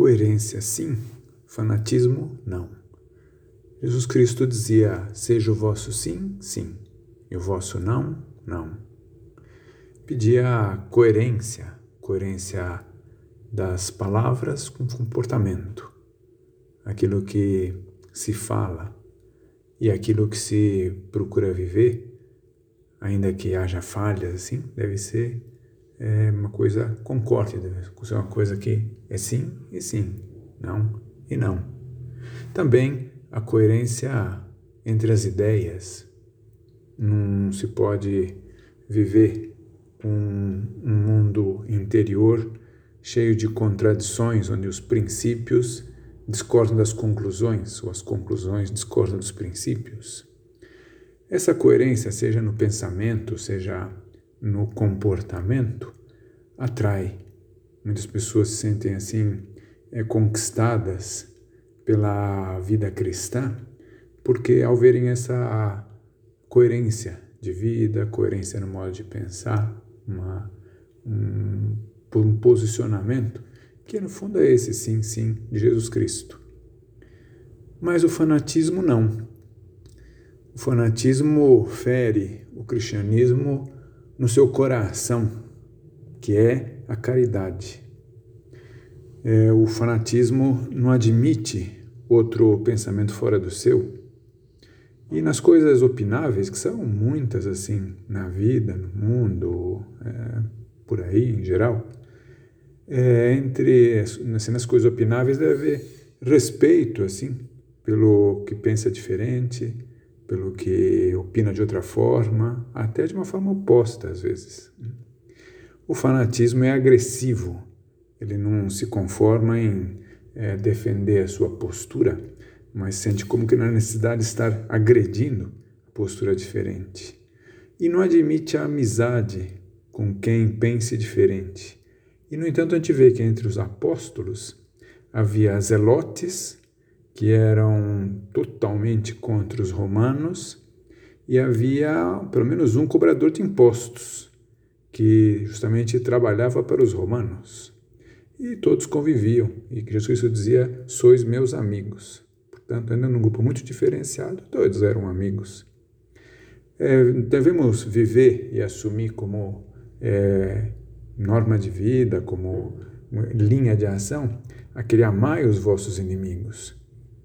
Coerência sim, fanatismo não. Jesus Cristo dizia: seja o vosso sim, sim, e o vosso não, não. Pedia coerência, coerência das palavras com comportamento, aquilo que se fala e aquilo que se procura viver, ainda que haja falhas, assim, deve ser é, uma coisa concorde, deve ser uma coisa que é sim e sim, não e não. Também a coerência entre as ideias. Não se pode viver um, um mundo interior cheio de contradições, onde os princípios discordam das conclusões, ou as conclusões discordam dos princípios. Essa coerência, seja no pensamento, seja no comportamento, atrai. Muitas pessoas se sentem assim é, conquistadas pela vida cristã, porque ao verem essa coerência de vida, coerência no modo de pensar, uma, um um posicionamento que no fundo é esse sim, sim, de Jesus Cristo. Mas o fanatismo não. O fanatismo fere o cristianismo no seu coração, que é a caridade. É, o fanatismo não admite outro pensamento fora do seu. E nas coisas opináveis, que são muitas assim na vida, no mundo, é, por aí em geral, é, entre assim, nas coisas opináveis deve haver respeito assim pelo que pensa diferente, pelo que opina de outra forma, até de uma forma oposta às vezes. O fanatismo é agressivo, ele não se conforma em é, defender a sua postura, mas sente como que na necessidade de estar agredindo a postura diferente. E não admite a amizade com quem pense diferente. E, no entanto, a gente vê que entre os apóstolos havia zelotes, que eram totalmente contra os romanos, e havia pelo menos um cobrador de impostos, que justamente trabalhava para os romanos. E todos conviviam, e Jesus Cristo dizia: Sois meus amigos. Portanto, ainda num grupo muito diferenciado, todos eram amigos. É, devemos viver e assumir como é, norma de vida, como linha de ação, aquele amai os vossos inimigos,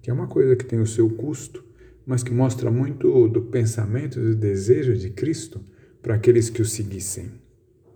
que é uma coisa que tem o seu custo, mas que mostra muito do pensamento e do desejo de Cristo para aqueles que o seguissem.